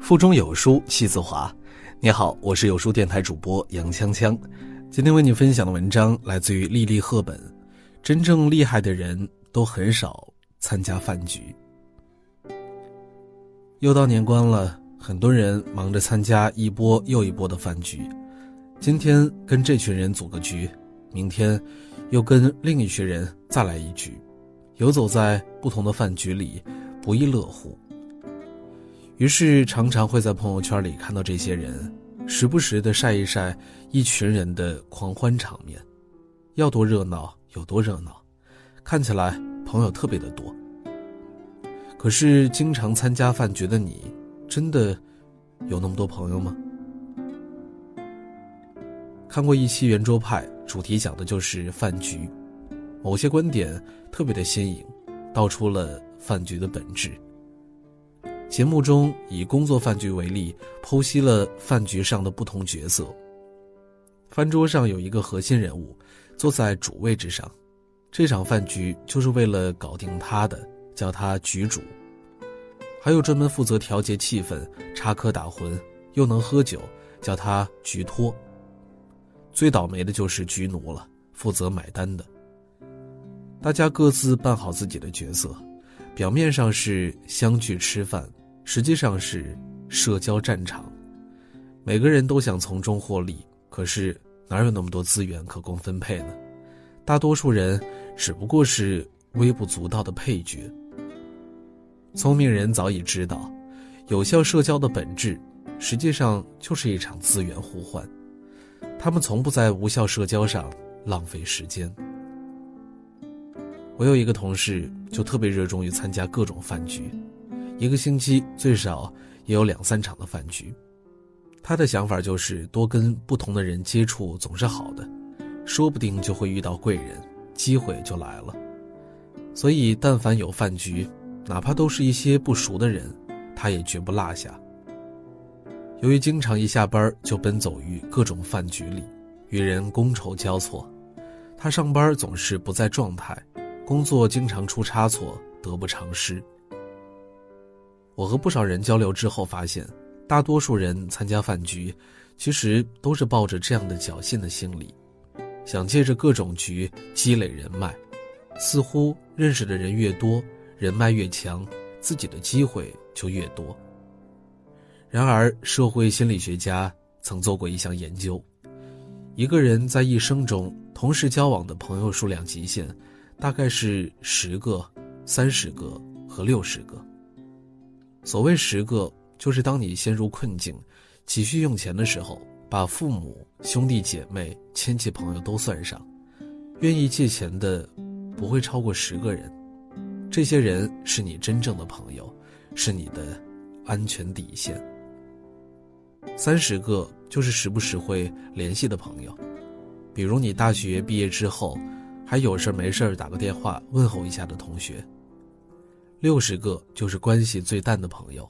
腹中有书气自华。你好，我是有书电台主播杨锵锵。今天为你分享的文章来自于莉莉赫本。真正厉害的人都很少参加饭局。又到年关了，很多人忙着参加一波又一波的饭局。今天跟这群人组个局，明天又跟另一群人再来一局，游走在不同的饭局里，不亦乐乎。于是，常常会在朋友圈里看到这些人，时不时的晒一晒一群人的狂欢场面，要多热闹有多热闹，看起来朋友特别的多。可是，经常参加饭局的你，真的有那么多朋友吗？看过一期圆桌派，主题讲的就是饭局，某些观点特别的新颖，道出了饭局的本质。节目中以工作饭局为例，剖析了饭局上的不同角色。饭桌上有一个核心人物，坐在主位之上，这场饭局就是为了搞定他的，叫他局主。还有专门负责调节气氛、插科打诨，又能喝酒，叫他局托。最倒霉的就是局奴了，负责买单的。大家各自扮好自己的角色，表面上是相聚吃饭。实际上是社交战场，每个人都想从中获利，可是哪有那么多资源可供分配呢？大多数人只不过是微不足道的配角。聪明人早已知道，有效社交的本质，实际上就是一场资源互换。他们从不在无效社交上浪费时间。我有一个同事，就特别热衷于参加各种饭局。一个星期最少也有两三场的饭局，他的想法就是多跟不同的人接触总是好的，说不定就会遇到贵人，机会就来了。所以，但凡有饭局，哪怕都是一些不熟的人，他也绝不落下。由于经常一下班就奔走于各种饭局里，与人觥筹交错，他上班总是不在状态，工作经常出差错，得不偿失。我和不少人交流之后发现，大多数人参加饭局，其实都是抱着这样的侥幸的心理，想借着各种局积累人脉，似乎认识的人越多，人脉越强，自己的机会就越多。然而，社会心理学家曾做过一项研究，一个人在一生中同时交往的朋友数量极限，大概是十个、三十个和六十个。所谓十个，就是当你陷入困境、急需用钱的时候，把父母、兄弟姐妹、亲戚朋友都算上，愿意借钱的不会超过十个人。这些人是你真正的朋友，是你的安全底线。三十个就是时不时会联系的朋友，比如你大学毕业之后，还有事没事打个电话问候一下的同学。六十个就是关系最淡的朋友，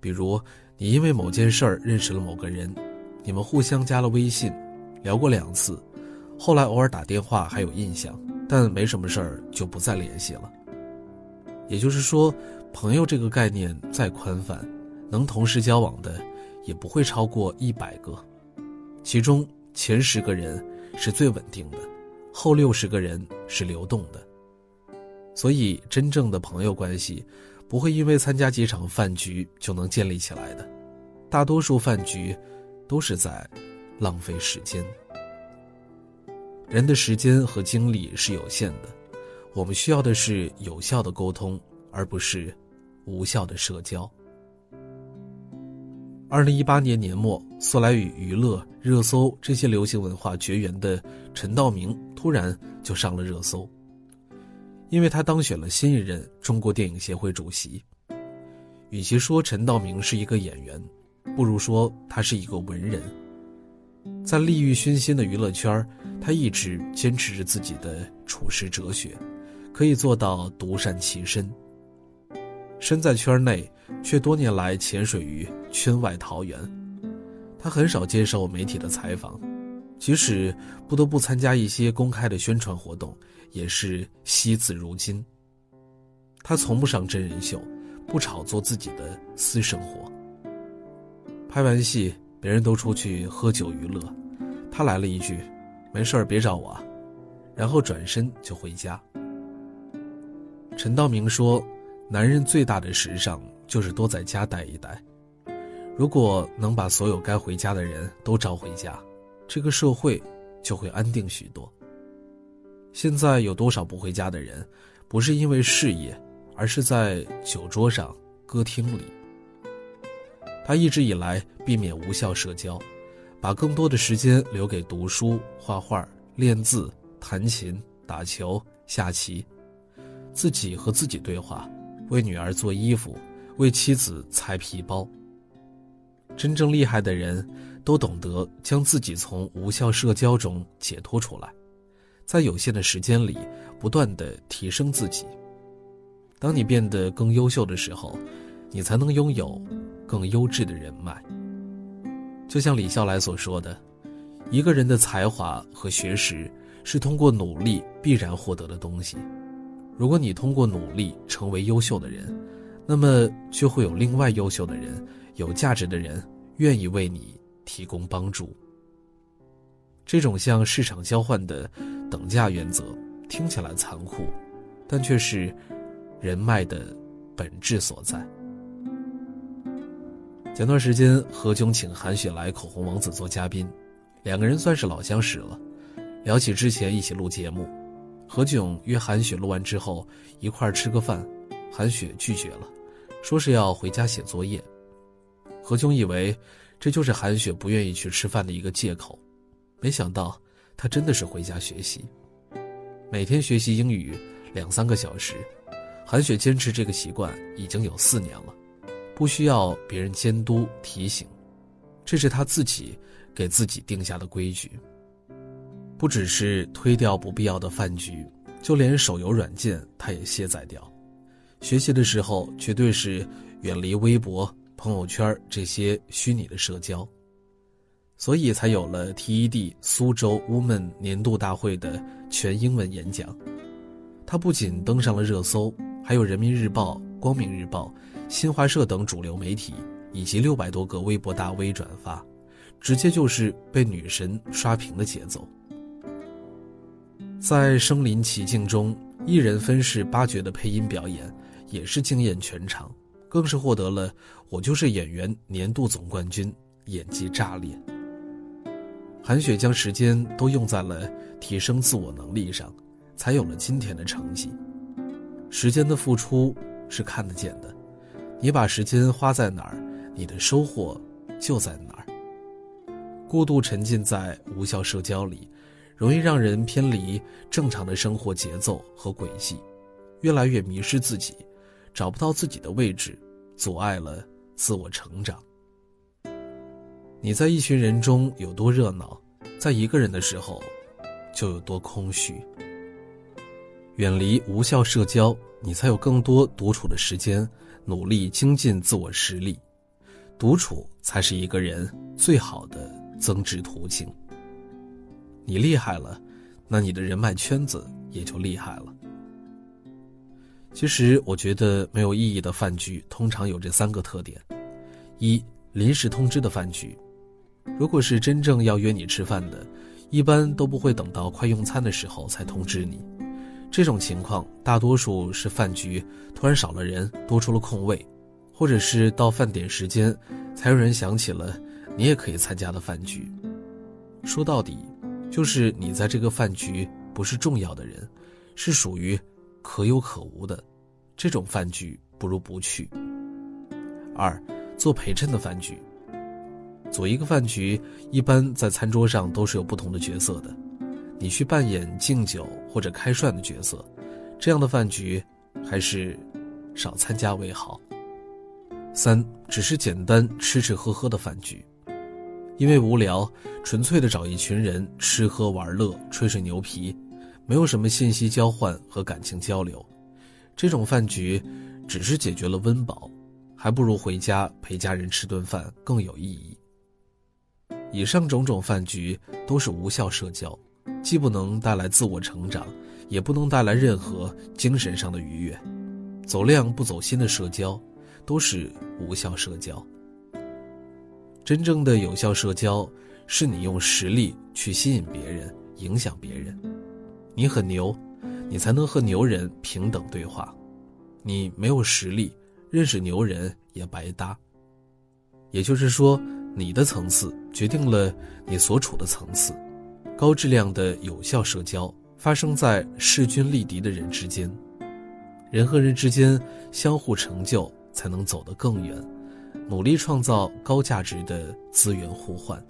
比如你因为某件事儿认识了某个人，你们互相加了微信，聊过两次，后来偶尔打电话还有印象，但没什么事儿就不再联系了。也就是说，朋友这个概念再宽泛，能同时交往的也不会超过一百个，其中前十个人是最稳定的，后六十个人是流动的。所以，真正的朋友关系，不会因为参加几场饭局就能建立起来的。大多数饭局，都是在浪费时间。人的时间和精力是有限的，我们需要的是有效的沟通，而不是无效的社交。二零一八年年末，素来与娱乐、热搜这些流行文化绝缘的陈道明，突然就上了热搜。因为他当选了新一任中国电影协会主席，与其说陈道明是一个演员，不如说他是一个文人。在利欲熏心的娱乐圈，他一直坚持着自己的处世哲学，可以做到独善其身。身在圈内，却多年来潜水于圈外桃源。他很少接受媒体的采访，即使不得不参加一些公开的宣传活动。也是惜字如金。他从不上真人秀，不炒作自己的私生活，拍完戏，别人都出去喝酒娱乐，他来了一句：“没事儿，别找我。”然后转身就回家。陈道明说：“男人最大的时尚就是多在家待一待。如果能把所有该回家的人都招回家，这个社会就会安定许多。”现在有多少不回家的人，不是因为事业，而是在酒桌上、歌厅里。他一直以来避免无效社交，把更多的时间留给读书、画画、练字、弹琴、打球、下棋，自己和自己对话，为女儿做衣服，为妻子裁皮包。真正厉害的人，都懂得将自己从无效社交中解脱出来。在有限的时间里，不断的提升自己。当你变得更优秀的时候，你才能拥有更优质的人脉。就像李笑来所说的，一个人的才华和学识是通过努力必然获得的东西。如果你通过努力成为优秀的人，那么就会有另外优秀的人、有价值的人愿意为你提供帮助。这种向市场交换的。等价原则听起来残酷，但却是人脉的本质所在。前段时间，何炅请韩雪来口红王子做嘉宾，两个人算是老相识了。聊起之前一起录节目，何炅约韩雪录完之后一块儿吃个饭，韩雪拒绝了，说是要回家写作业。何炅以为这就是韩雪不愿意去吃饭的一个借口，没想到。他真的是回家学习，每天学习英语两三个小时。韩雪坚持这个习惯已经有四年了，不需要别人监督提醒，这是他自己给自己定下的规矩。不只是推掉不必要的饭局，就连手游软件他也卸载掉。学习的时候绝对是远离微博、朋友圈这些虚拟的社交。所以才有了 TED 苏州 Women 年度大会的全英文演讲，他不仅登上了热搜，还有人民日报、光明日报、新华社等主流媒体以及六百多个微博大 V 转发，直接就是被女神刷屏的节奏。在身临其境中，一人分饰八角的配音表演也是惊艳全场，更是获得了“我就是演员”年度总冠军，演技炸裂。韩雪将时间都用在了提升自我能力上，才有了今天的成绩。时间的付出是看得见的，你把时间花在哪儿，你的收获就在哪儿。过度沉浸在无效社交里，容易让人偏离正常的生活节奏和轨迹，越来越迷失自己，找不到自己的位置，阻碍了自我成长。你在一群人中有多热闹，在一个人的时候，就有多空虚。远离无效社交，你才有更多独处的时间，努力精进自我实力。独处才是一个人最好的增值途径。你厉害了，那你的人脉圈子也就厉害了。其实，我觉得没有意义的饭局通常有这三个特点：一、临时通知的饭局。如果是真正要约你吃饭的，一般都不会等到快用餐的时候才通知你。这种情况大多数是饭局突然少了人，多出了空位，或者是到饭点时间才有人想起了你也可以参加的饭局。说到底，就是你在这个饭局不是重要的人，是属于可有可无的，这种饭局不如不去。二，做陪衬的饭局。组一个饭局，一般在餐桌上都是有不同的角色的，你去扮演敬酒或者开涮的角色，这样的饭局还是少参加为好。三，只是简单吃吃喝喝的饭局，因为无聊，纯粹的找一群人吃喝玩乐、吹吹牛皮，没有什么信息交换和感情交流，这种饭局只是解决了温饱，还不如回家陪家人吃顿饭更有意义。以上种种饭局都是无效社交，既不能带来自我成长，也不能带来任何精神上的愉悦。走量不走心的社交，都是无效社交。真正的有效社交，是你用实力去吸引别人、影响别人。你很牛，你才能和牛人平等对话；你没有实力，认识牛人也白搭。也就是说，你的层次决定了你所处的层次。高质量的有效社交发生在势均力敌的人之间，人和人之间相互成就，才能走得更远。努力创造高价值的资源互换，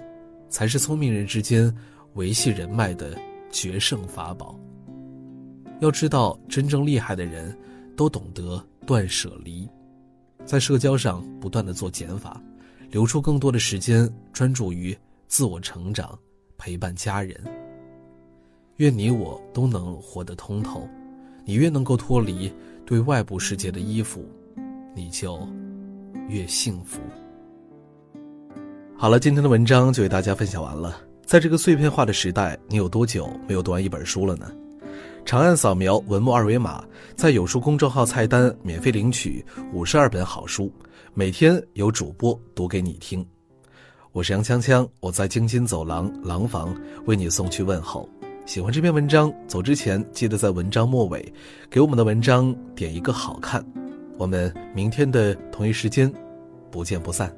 才是聪明人之间维系人脉的决胜法宝。要知道，真正厉害的人，都懂得断舍离，在社交上不断的做减法，留出更多的时间专注于自我成长，陪伴家人。愿你我都能活得通透，你越能够脱离对外部世界的依附，你就。越幸福。好了，今天的文章就为大家分享完了。在这个碎片化的时代，你有多久没有读完一本书了呢？长按扫描文末二维码，在有书公众号菜单免费领取五十二本好书，每天有主播读给你听。我是杨锵锵，我在京津走廊廊坊为你送去问候。喜欢这篇文章，走之前记得在文章末尾给我们的文章点一个好看。我们明天的同一时间，不见不散。